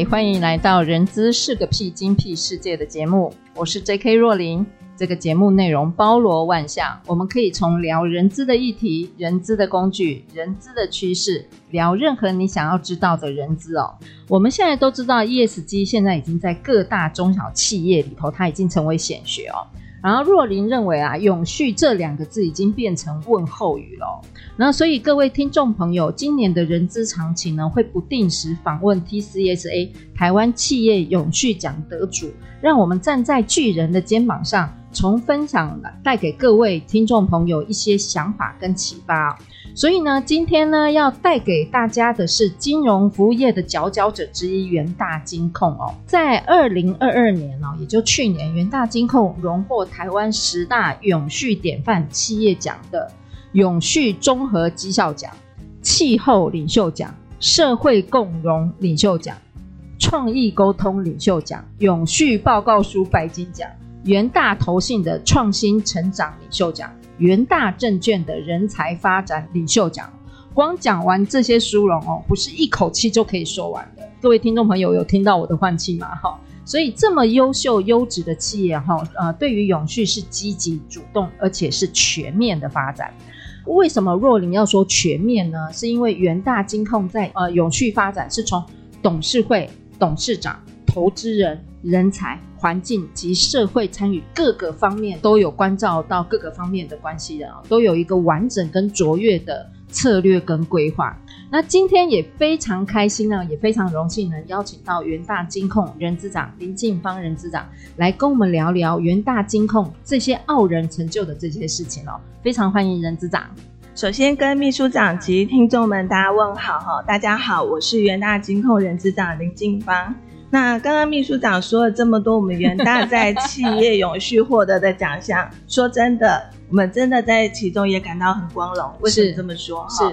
嗨，欢迎来到《人资是个屁精辟世界》的节目，我是 J.K. 若琳。这个节目内容包罗万象，我们可以从聊人资的议题、人资的工具、人资的趋势，聊任何你想要知道的人资哦。我们现在都知道，ESG 现在已经在各大中小企业里头，它已经成为显学哦。然后若琳认为啊，永续这两个字已经变成问候语了。那所以各位听众朋友，今年的人资常情呢，会不定时访问 TCSA 台湾企业永续奖得主，让我们站在巨人的肩膀上，从分享带给各位听众朋友一些想法跟启发。所以呢，今天呢要带给大家的是金融服务业的佼佼者之一元大金控哦，在二零二二年哦，也就去年，元大金控荣获台湾十大永续典范企业奖的永续综合绩效奖、气候领袖奖、社会共荣领袖奖、创意沟通领袖奖、永续报告书白金奖、元大投信的创新成长领袖奖。元大证券的人才发展领袖奖，光讲完这些殊荣哦，不是一口气就可以说完的。各位听众朋友，有听到我的换气吗？哈，所以这么优秀优质的企业哈，呃，对于永续是积极主动，而且是全面的发展。为什么若琳要说全面呢？是因为元大金控在呃永续发展是从董事会、董事长、投资人、人才。环境及社会参与各个方面都有关照到各个方面的关系人啊，都有一个完整跟卓越的策略跟规划。那今天也非常开心呢，也非常荣幸能邀请到元大金控人资长林静芳人资长来跟我们聊聊元大金控这些傲人成就的这些事情哦。非常欢迎人资长。首先跟秘书长及听众们大家问好哈，大家好，我是元大金控人资长林静芳。那刚刚秘书长说了这么多，我们元大在企业永续获得的奖项，说真的，我们真的在其中也感到很光荣。为什么这么说？是，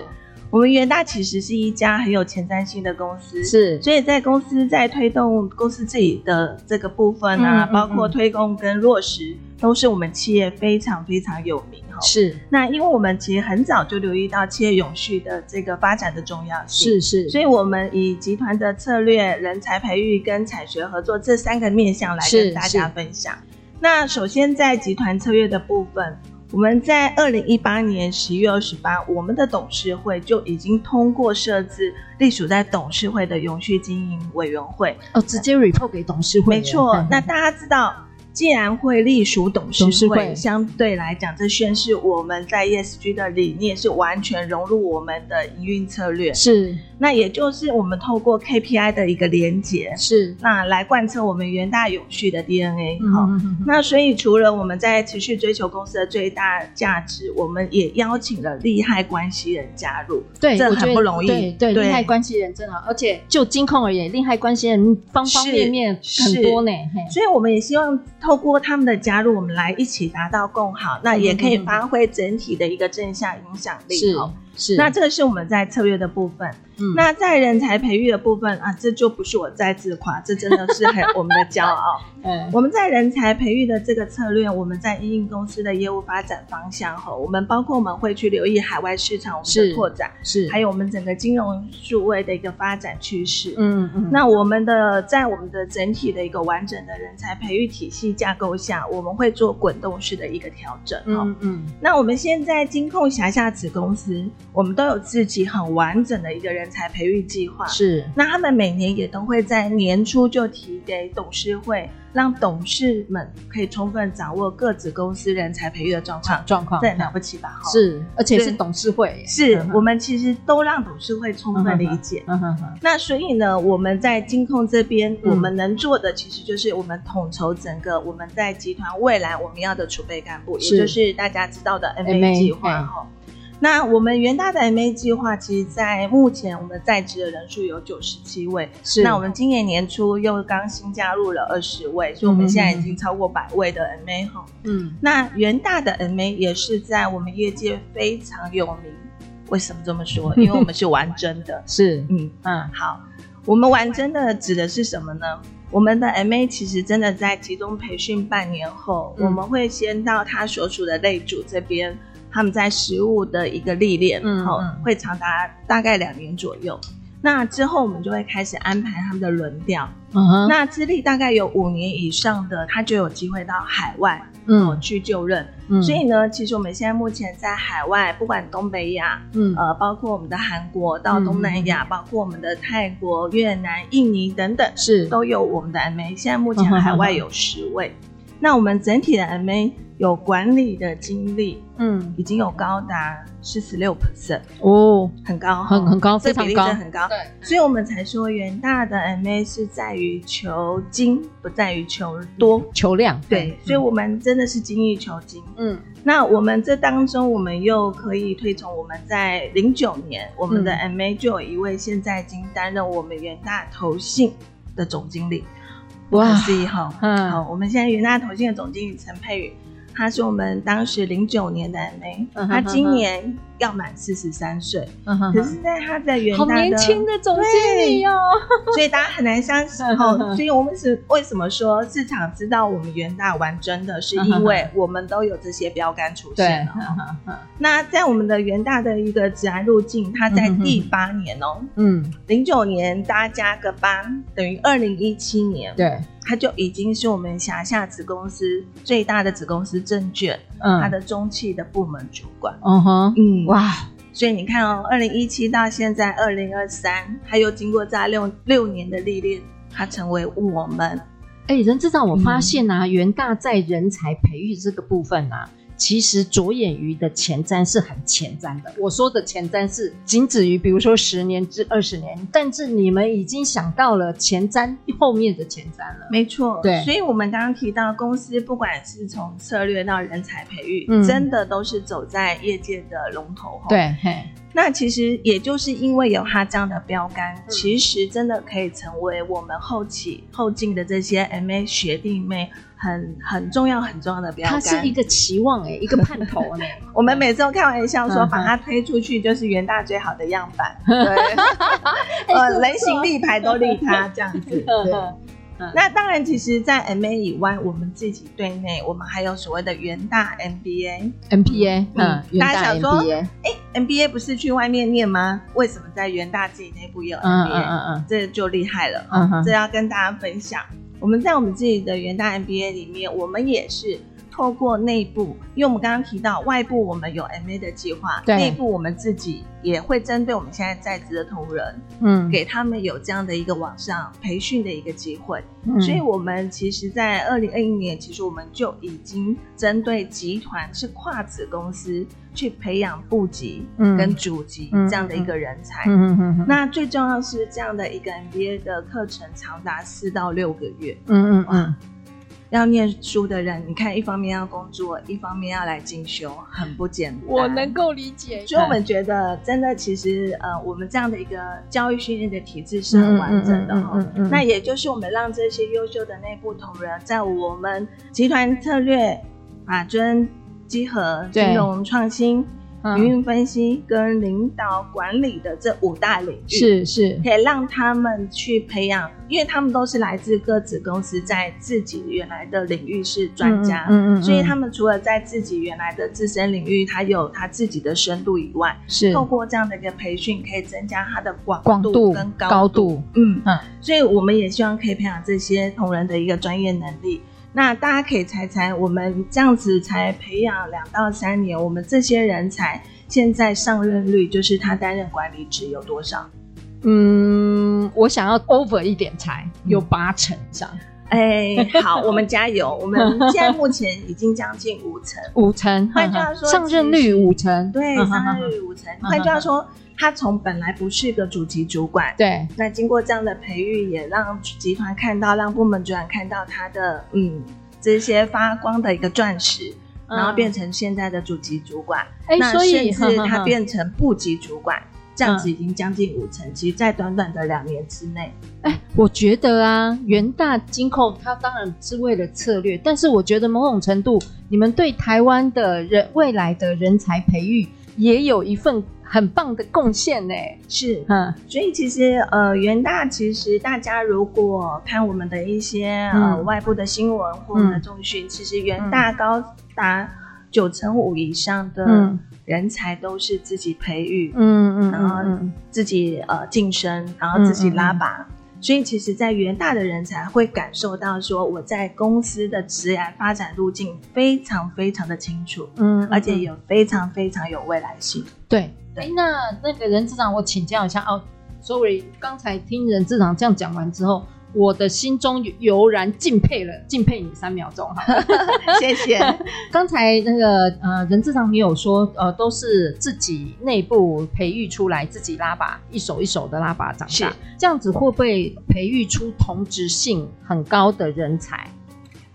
我们元大其实是一家很有前瞻性的公司，是，所以在公司在推动公司自己的这个部分啊，嗯嗯嗯，包括推动跟落实。都是我们企业非常非常有名哈，是。那因为我们其实很早就留意到企业永续的这个发展的重要性，是是。所以我们以集团的策略、人才培育跟产学合作这三个面向来跟大家分享。那首先在集团策略的部分，我们在二零一八年十一月二十八，我们的董事会就已经通过设置隶属在董事会的永续经营委员会哦，直接 report 给董事会。没错，那大家知道。既然会隶属董事会，事会相对来讲，这宣示我们在 ESG 的理念是完全融入我们的营运策略。是，那也就是我们透过 KPI 的一个连结，是那来贯彻我们元大永续的 DNA。好、那所以除了我们在持续追求公司的最大价值，我们也邀请了利害关系人加入。对，这很不容易。对，利害关系人真的，而且就金控而言，利害关系人方方面面很多呢。所以我们也希望。透过他们的加入，我们来一起达到共好，那也可以发挥整体的一个正向影响力。是。是，那这个是我们在策略的部分。嗯，那在人才培育的部分啊，这就不是我在自夸，这真的是很我们的骄傲。嗯，我们在人才培育的这个策略，我们在因应公司的业务发展方向后，我们包括我们会去留意海外市场我们的拓展，是，是还有我们整个金融数位的一个发展趋势。嗯嗯，那我们的在我们的整体的一个完整的人才培育体系架构下，我们会做滚动式的一个调整。嗯嗯，那我们现在金控辖下子公司。我们都有自己很完整的一个人才培育计划，是。那他们每年也都会在年初就提给董事会，让董事们可以充分掌握各子公司人才培育的状况。状况，这很了不起吧？是，而且是董事会。是我们其实都让董事会充分理解。嗯哼哼。那所以呢，我们在金控这边，我们能做的其实就是我们统筹整个我们在集团未来我们要的储备干部，也就是大家知道的 MA 计划哈。那我们元大的 MA 计划，其实在目前我们在职的人数有九十七位。是。那我们今年年初又刚新加入了二十位，所以我们现在已经超过百位的 MA 哈。嗯。那元大的 MA 也是在我们业界非常有名。为什么这么说？因为我们是玩真的。是。嗯嗯。好，我们玩真的指的是什么呢？我们的 MA 其实真的在集中培训半年后，嗯、我们会先到他所属的类组这边。他们在实务的一个历练，嗯，后会长达大概两年左右。那之后我们就会开始安排他们的轮调。嗯哼，那资历大概有五年以上的，他就有机会到海外，嗯，去就任。嗯，所以呢，其实我们现在目前在海外，不管东北亚，嗯，呃，包括我们的韩国到东南亚，包括我们的泰国、越南、印尼等等，是都有我们的 MA。现在目前海外有十位。那我们整体的 MA 有管理的经历，嗯，已经有高达四十六 percent 哦，很高，很很高，这比例真的很高。对，所以我们才说元大的 MA 是在于求精，不在于求多。求量。对，所以我们真的是精益求精。嗯，那我们这当中，我们又可以推崇我们在零九年，我们的 MA 就有一位现在已经担任我们元大投信的总经理。哇，是一号，嗯，好，我们现在云大投信的总经理陈佩宇，他是我们当时零九年的 MA，嗯，他今年要满四十三岁，嗯哼，可是在他在元大的好年轻的总经理哦，所以大家很难相信哦。所以我们是为什么说市场知道我们元大玩真的是因为我们都有这些标杆出现了。那在我们的元大的一个职涯路径，他在第八年哦，嗯，零九年大家加个八，等于二零一七年，对，他就已经是我们辖下子公司最大的子公司证券，嗯，他的中企的部门主管，嗯哼，嗯。哇，所以你看哦，二零一七到现在二零二三，他又经过这六六年的历练，他成为我们。哎，人知道，我发现啊，元大在人才培育这个部分啊。其实着眼于的前瞻是很前瞻的。我说的前瞻是仅止于，比如说十年至二十年，但是你们已经想到了前瞻后面的前瞻了。没错，对。所以我们刚刚提到，公司不管是从策略到人才培育，嗯、真的都是走在业界的龙头。对，嘿。那其实也就是因为有他这样的标杆，嗯、其实真的可以成为我们后起后进的这些 MA 学弟妹很很重要很重要的标杆。它是一个期望哎、欸，一个盼头呢。我们每次都开玩笑说，把它推出去就是元大最好的样板。对，呃，人形立牌都立它这样子。对。嗯、那当然，其实，在 MA 以外，我们自己对内，我们还有所谓的元大 MBA，MBA，嗯，大家想说，哎、欸、，MBA 不是去外面念吗？为什么在元大自己内部也有 MBA？嗯嗯嗯，嗯，这就厉害了，嗯哼，这要跟大家分享。我们在我们自己的元大 MBA 里面，我们也是。透过内部，因为我们刚刚提到外部我们有 MA 的计划，对，内部我们自己也会针对我们现在在职的同仁，嗯，给他们有这样的一个网上培训的一个机会。嗯，所以，我们其实，在二零二一年，其实我们就已经针对集团是跨子公司去培养部级跟主级这样的一个人才。嗯嗯嗯。那最重要是这样的一个 MBA 的课程长达四到六个月。嗯嗯嗯。要念书的人，你看，一方面要工作，一方面要来进修，很不简单。我能够理解。所以我们觉得，真的，其实，呃，我们这样的一个教育训练的体制是很完整的哈。嗯嗯嗯嗯嗯、那也就是我们让这些优秀的内部同仁，在我们集团策略、法尊、集合、金融创新。营运分析跟领导管理的这五大领域是是，可以让他们去培养，因为他们都是来自各子公司，在自己原来的领域是专家，嗯嗯，所以他们除了在自己原来的自身领域，他有他自己的深度以外，是。透过这样的一个培训，可以增加他的广度跟高度，嗯。嗯，所以我们也希望可以培养这些同仁的一个专业能力。那大家可以猜猜，我们这样子才培养两到三年，我们这些人才现在上任率，就是他担任管理职有多少？嗯，我想要 over 一点才有八成以上。哎，好，我们加油！我们现在目前已经将近五成，五成。换句话说，上任率五成，对，上任率五成。换句话说，他从本来不是个主级主管，对，那经过这样的培育，也让集团看到，让部门主管看到他的，嗯，这些发光的一个钻石。然后变成现在的主级主管，哎，那所以甚至他变成部级主管。这样子已经将近五成，其实，在短短的两年之内，哎，我觉得啊，元大金控它当然是为了策略，但是我觉得某种程度，你们对台湾的人未来的人才培育也有一份很棒的贡献呢。是，嗯，所以其实呃，元大其实大家如果看我们的一些、嗯、呃外部的新闻或者重讯，嗯、其实元大高达九成五以上的。嗯人才都是自己培育，嗯嗯，然后自己呃晋升，然后自己拉拔，所以其实，在元大的人才会感受到说，我在公司的职业发展路径非常非常的清楚，嗯，而且有非常非常有未来性。对。对，那那个人资长，我请教一下哦，sorry，刚才听人资长这样讲完之后。我的心中油然敬佩了，敬佩你三秒钟哈，谢谢。刚才那个呃，任志长你有说，呃，都是自己内部培育出来，自己拉拔，一手一手的拉拔长大，是这样子会不会培育出同质性很高的人才？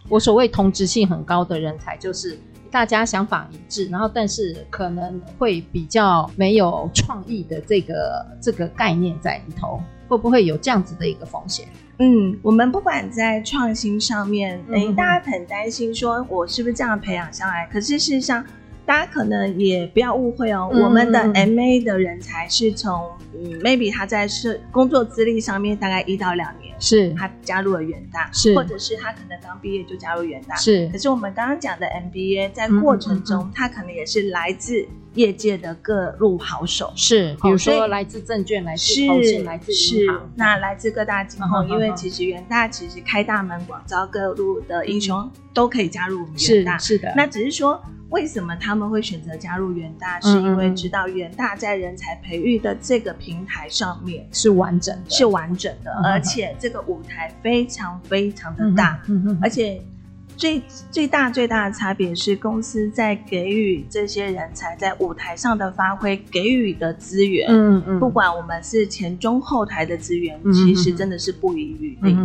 我所谓同质性很高的人才，就是大家想法一致，然后但是可能会比较没有创意的这个这个概念在里头，会不会有这样子的一个风险？嗯，我们不管在创新上面，哎、嗯，大家很担心说，我是不是这样培养上来？可是事实上，大家可能也不要误会哦，嗯、我们的 MA 的人才是从，嗯，maybe 他在是工作资历上面大概一到两年，是他加入了元大，是或者是他可能刚毕业就加入元大，是。可是我们刚刚讲的 MBA 在过程中，他、嗯、可能也是来自。业界的各路好手。是，比如说来自证券，来自投信，来自银行，那来自各大金控，因为其实元大其实开大门广招各路的英雄都可以加入我们元大，是的。那只是说，为什么他们会选择加入元大，是因为知道元大在人才培育的这个平台上面是完整的，是完整的，而且这个舞台非常非常的大，而且。最最大最大的差别是，公司在给予这些人才在舞台上的发挥，给予的资源，嗯嗯，不管我们是前中后台的资源，嗯、其实真的是不遗余力。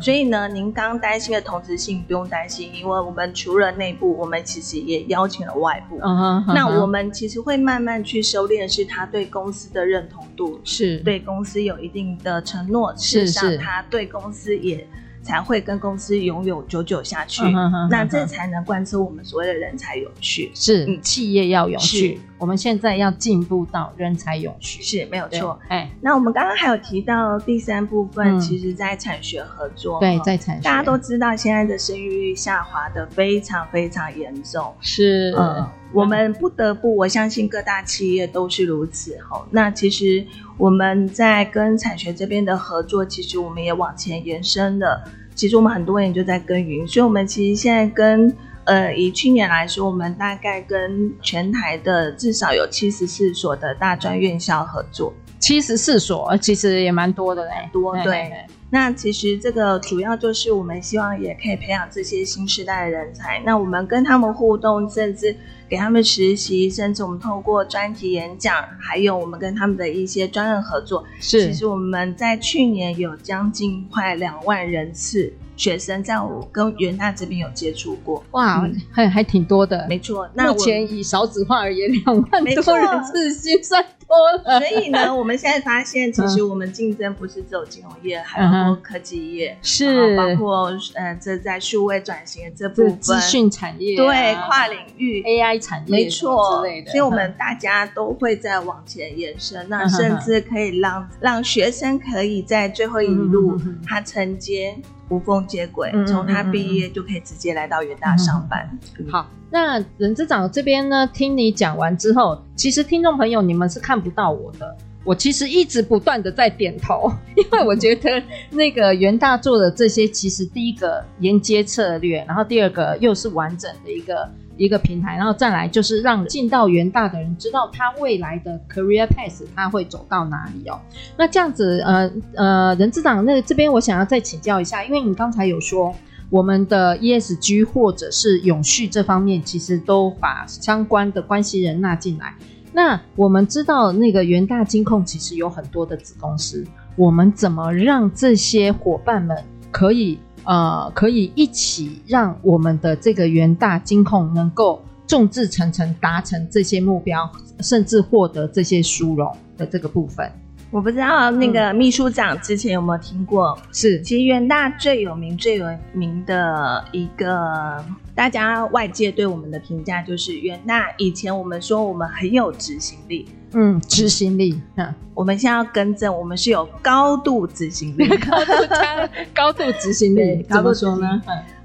所以呢，您刚担心的同质性不用担心，因为我们除了内部，我们其实也邀请了外部。嗯、那我们其实会慢慢去修炼，是他对公司的认同度，是对公司有一定的承诺，事实上他对公司也。才会跟公司永永久久下去，嗯、哼哼哼那这才能贯彻我们所谓的人才永续。是，嗯、企业要永续，我们现在要进步到人才永续，是没有错。哎，那我们刚刚还有提到第三部分，嗯、其实在产学合作，对，在产学，大家都知道现在的生育率下滑的非常非常严重，是，嗯，我们不得不，我相信各大企业都是如此。吼，那其实。我们在跟产学这边的合作，其实我们也往前延伸了。其实我们很多人就在耕耘，所以我们其实现在跟呃，以去年来说，我们大概跟全台的至少有七十四所的大专院校合作。七十四所，其实也蛮多的嘞，多对。那其实这个主要就是我们希望也可以培养这些新时代的人才。那我们跟他们互动，甚至给他们实习，甚至我们透过专题演讲，还有我们跟他们的一些专案合作，是。其实我们在去年有将近快两万人次。学生在我跟元大这边有接触过，哇，还还挺多的，没错。那目前以少子化而言，两万多人次算多了。所以呢，我们现在发现，其实我们竞争不是只有金融业，还包括科技业，是。包括呃，这在数位转型的这部分，资讯产业，对跨领域。AI 产业，没错之类的。所以我们大家都会在往前延伸，那甚至可以让让学生可以在最后一路他承接。无缝接轨，从他毕业就可以直接来到元大上班。好，那任之长这边呢，听你讲完之后，其实听众朋友你们是看不到我的，我其实一直不断的在点头，因为我觉得那个元大做的这些，其实第一个沿接策略，然后第二个又是完整的一个。一个平台，然后再来就是让进到元大的人知道他未来的 career path 他会走到哪里哦。那这样子，呃呃，人资长，那这边我想要再请教一下，因为你刚才有说我们的 ESG 或者是永续这方面，其实都把相关的关系人纳进来。那我们知道那个元大金控其实有很多的子公司，我们怎么让这些伙伴们可以？呃，可以一起让我们的这个元大金控能够众志成城，达成这些目标，甚至获得这些殊荣的这个部分。我不知道那个秘书长之前有没有听过？是，其实元大最有名、最有名的一个，大家外界对我们的评价就是元大以前我们说我们很有执行力，嗯，执行力，嗯，我们现在要更正，我们是有高度执行力，高度加 高度执行力，怎么说呢？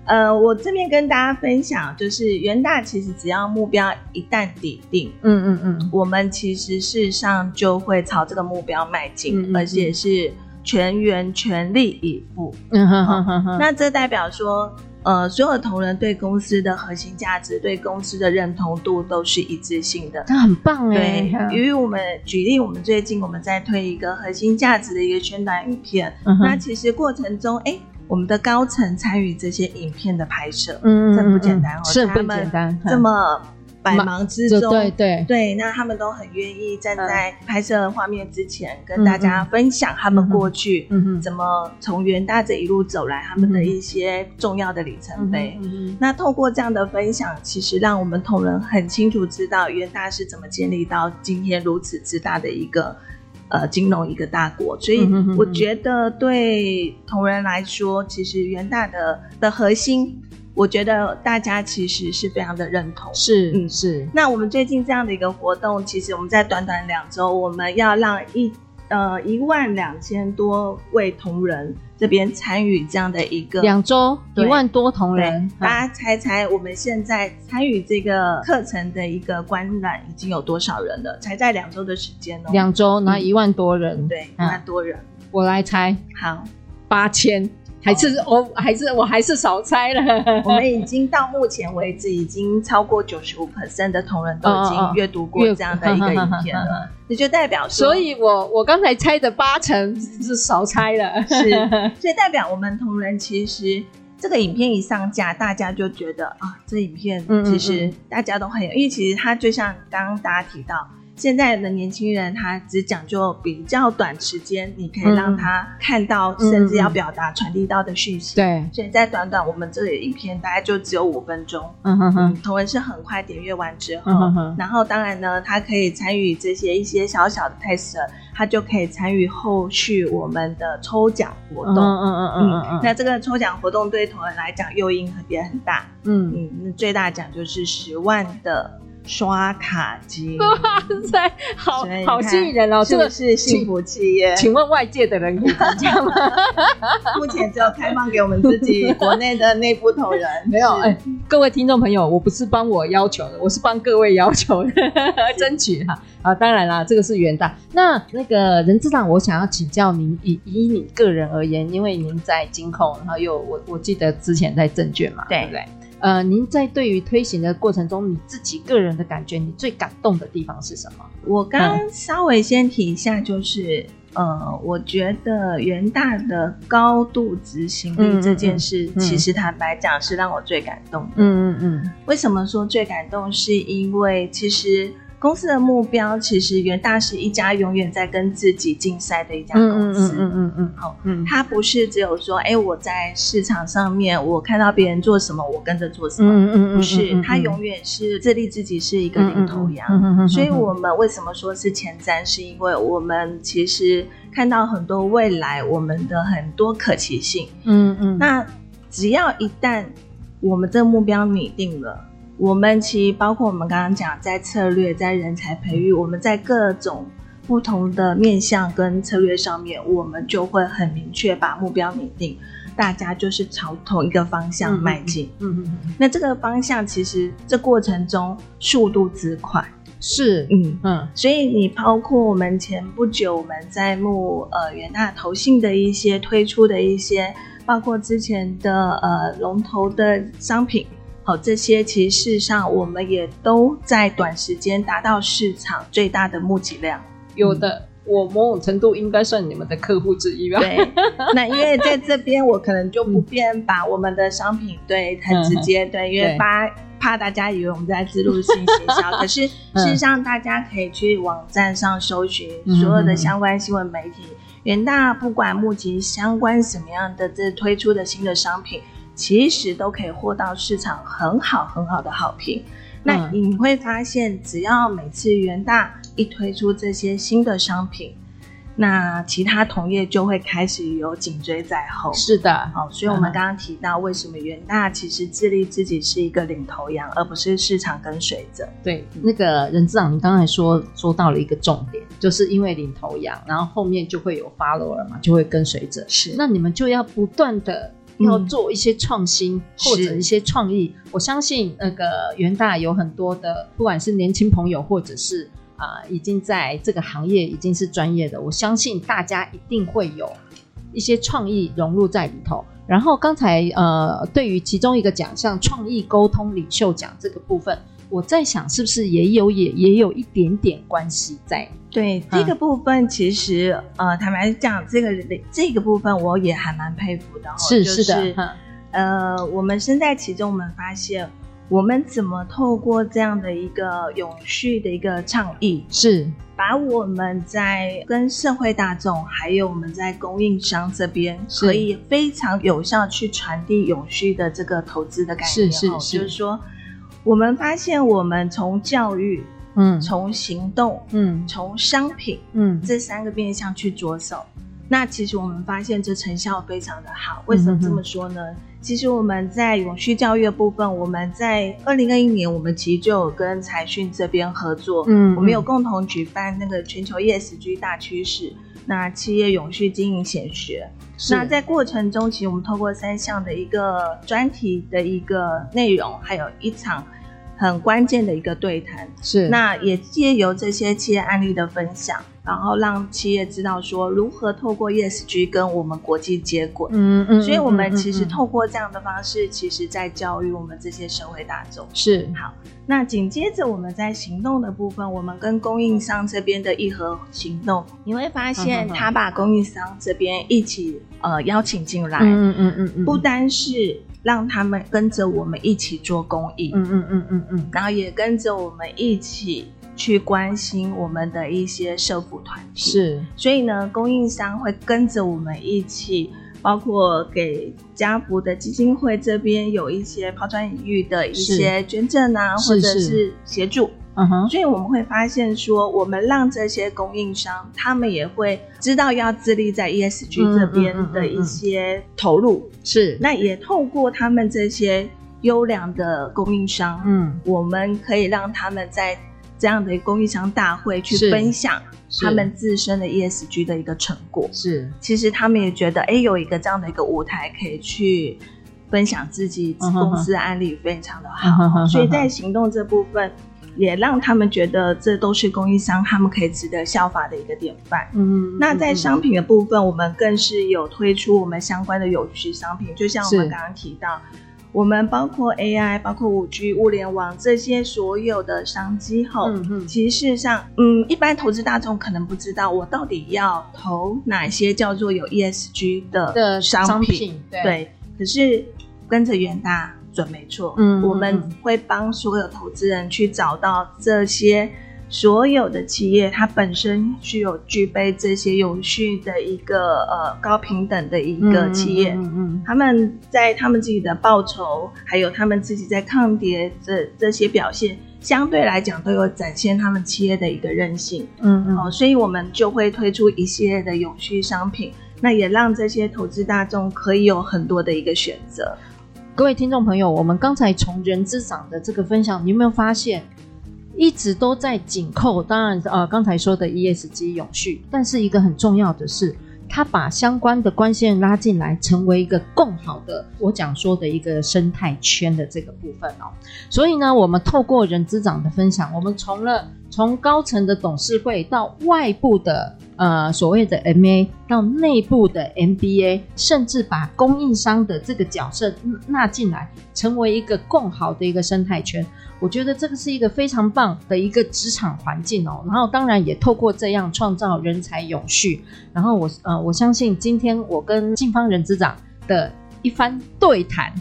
呃，我这边跟大家分享，就是元大其实只要目标一旦底定，嗯嗯嗯，我们其实事实上就会朝这个目标迈进，嗯嗯嗯，而且是全员全力以赴。嗯哼哼哼哼。那这代表说，呃，所有的同仁对公司的核心价值、对公司的认同度都是一致性的。那很棒哎。对，因为我们举例，我们最近我们在推一个核心价值的一个宣传影片，嗯、那其实过程中，哎。我们的高层参与这些影片的拍摄，嗯，这不简单哦，是不简单。这么百忙之中，对对对，那他们都很愿意站在拍摄画面之前，跟大家分享他们过去，嗯，怎么从元大这一路走来，他们的一些重要的里程碑。那透过这样的分享，其实让我们同仁很清楚知道元大是怎么建立到今天如此之大的一个。呃，金融一个大国，所以我觉得对同仁来说，其实元大的的核心，我觉得大家其实是非常的认同。是，嗯，是。那我们最近这样的一个活动，其实我们在短短两周，我们要让一。呃，一万两千多位同仁这边参与这样的一个两周，一万多同仁，大家猜猜我们现在参与这个课程的一个观览已经有多少人了？才在两周的时间哦，两周那一万多人，嗯、对，一万多人，我来猜，好，八千。还是我还是我还是少猜了。我们已经到目前为止，已经超过九十五 percent 的同仁都已经阅读过这样的一个影片了。也就代表说，所以我我刚才猜的八成是少猜了，是，所以代表我们同仁其实这个影片一上架，大家就觉得啊，这影片其实大家都很有，因为其实它就像刚刚大家提到。现在的年轻人，他只讲究比较短时间，你可以让他看到，甚至要表达、传递到的讯息。对，所以在短短我们这里的影片大概就只有五分钟。嗯哼哼，同文是很快点阅完之后，然后当然呢，他可以参与这些一些小小的 test，他就可以参与后续我们的抽奖活动。嗯嗯嗯嗯嗯，那这个抽奖活动对同仁来讲诱因也很大。嗯嗯，那最大奖就是十万的。刷卡机，哇塞，好好吸引人哦！这个是幸福企业。请问外界的人可以参加吗？目前只有开放给我们自己 国内的内部同仁。没有，哎，各位听众朋友，我不是帮我要求的，我是帮各位要求的，争取哈。啊，当然啦，这个是元大。那那个人志长，我想要请教您，以以你个人而言，因为您在金控，然后又我我记得之前在证券嘛，对不对？呃，您在对于推行的过程中，你自己个人的感觉，你最感动的地方是什么？我刚稍微先提一下，就是、嗯、呃，我觉得元大的高度执行力这件事，嗯嗯嗯、其实坦白讲是让我最感动的。嗯嗯嗯。为什么说最感动？是因为其实。公司的目标其实元大是一家永远在跟自己竞赛的一家公司。嗯嗯嗯嗯，好，嗯，它不是只有说，哎，我在市场上面，我看到别人做什么，我跟着做什么。嗯嗯不是，它永远是自立自己是一个领头羊。嗯嗯，所以我们为什么说是前瞻？是因为我们其实看到很多未来，我们的很多可期性。嗯嗯，那只要一旦我们这个目标拟定了。我们其实包括我们刚刚讲，在策略、在人才培育，我们在各种不同的面向跟策略上面，我们就会很明确把目标拟定，大家就是朝同一个方向迈进。嗯嗯嗯。那这个方向其实这过程中速度之快，是嗯嗯。所以你包括我们前不久我们在募呃元大投信的一些推出的一些，包括之前的呃龙头的商品。好，这些其实事实上我们也都在短时间达到市场最大的募集量。有的，嗯、我某种程度应该算你们的客户之一吧？对，那因为在这边我可能就不便把我们的商品对很直接对，因为八怕大家以为我们在自录性行销，可是事实上大家可以去网站上搜寻所有的相关新闻媒体，元大不管募集相关什么样的这推出的新的商品，其实都可以获到市场很好很好的好评。那你会发现，只要每次元大一推出这些新的商品，那其他同业就会开始有紧追在后。是的，好，所以我们刚刚提到，为什么元大其实致力自己是一个领头羊，而不是市场跟随者。对，那个人资长，你刚才说说到了一个重点，就是因为领头羊，然后后面就会有 follower 嘛，就会跟随者。是，那你们就要不断的要做一些创新、嗯、或者一些创意。我相信那个元大有很多的，不管是年轻朋友或者是。啊、呃，已经在这个行业已经是专业的，我相信大家一定会有一些创意融入在里头。然后刚才呃，对于其中一个奖项——创意沟通领袖奖这个部分，我在想是不是也有也也有一点点关系在？对、嗯、这个部分，其实呃，坦白讲，这个这个部分我也还蛮佩服的。是、就是是的，嗯、呃，我们身在其中，我们发现。我们怎么透过这样的一个永续的一个倡议，是把我们在跟社会大众，还有我们在供应商这边，可以非常有效去传递永续的这个投资的概念。是是是，就是说，我们发现我们从教育，嗯，从行动，嗯，从商品，嗯，这三个面向去着手。那其实我们发现这成效非常的好，为什么这么说呢？嗯、其实我们在永续教育的部分，我们在二零二一年，我们其实就有跟财讯这边合作，嗯，我们有共同举办那个全球 ESG 大趋势，那企业永续经营显学。那在过程中，其实我们透过三项的一个专题的一个内容，还有一场很关键的一个对谈，是。那也借由这些企业案例的分享。然后让企业知道说如何透过 ESG 跟我们国际接轨，嗯嗯，所以我们其实透过这样的方式，其实在教育我们这些社会大众。是。好，那紧接着我们在行动的部分，我们跟供应商这边的一合行动，你会发现他把供应商这边一起呃邀请进来，嗯嗯嗯嗯，不单是让他们跟着我们一起做公益，嗯嗯嗯嗯嗯，然后也跟着我们一起。去关心我们的一些社福团体，是，所以呢，供应商会跟着我们一起，包括给家福的基金会这边有一些抛砖引玉的一些捐赠啊，或者是协助，嗯哼，所以我们会发现说，我们让这些供应商，他们也会知道要致力在 ESG 这边的一些投入，是，那也透过他们这些优良的供应商，嗯，我们可以让他们在这样的供应商大会去分享他们自身的 ESG 的一个成果，是，其实他们也觉得，哎，有一个这样的一个舞台可以去分享自己公司的案例，非常的好。Uh. 所以在行动这部分，也让他们觉得这都是供应商他们可以值得效法的一个典范。嗯、uh 那在商品的部分，我们更是有推出我们相关的有趣商品，就像我们刚刚提到。我们包括 AI、包括五 G、物联网这些所有的商机后，嗯嗯，其实事实上，嗯，一般投资大众可能不知道我到底要投哪些叫做有 ESG 的的商品，商品对，对。可是跟着远大准没错，嗯，我们会帮所有投资人去找到这些。所有的企业，它本身具有具备这些永续的一个呃高平等的一个企业，嗯嗯，嗯，他们在他们自己的报酬，还有他们自己在抗跌这这些表现，相对来讲都有展现他们企业的一个韧性，嗯嗯，哦，所以我们就会推出一系列的永续商品，那也让这些投资大众可以有很多的一个选择。各位听众朋友，我们刚才从人之长的这个分享，你有没有发现？一直都在紧扣，当然呃，刚才说的 ESG 永续，但是一个很重要的是，他把相关的关系人拉进来，成为一个更好的我讲说的一个生态圈的这个部分哦。所以呢，我们透过人资长的分享，我们从了从高层的董事会到外部的呃所谓的 MA，到内部的 MBA，甚至把供应商的这个角色纳进来，成为一个更好的一个生态圈。我觉得这个是一个非常棒的一个职场环境哦，然后当然也透过这样创造人才永续，然后我呃我相信今天我跟信方人资长的一番对谈，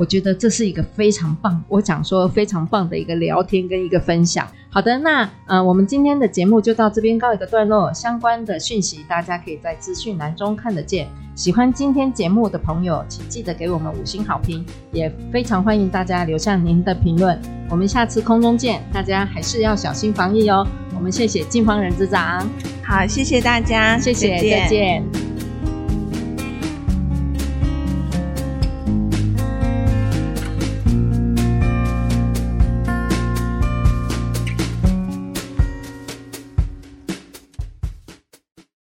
我觉得这是一个非常棒，我讲说非常棒的一个聊天跟一个分享。好的，那呃，我们今天的节目就到这边告一个段落。相关的讯息大家可以在资讯栏中看得见。喜欢今天节目的朋友，请记得给我们五星好评，也非常欢迎大家留下您的评论。我们下次空中见，大家还是要小心防疫哦。我们谢谢静芳人之长，好，谢谢大家，谢谢，再见。再见。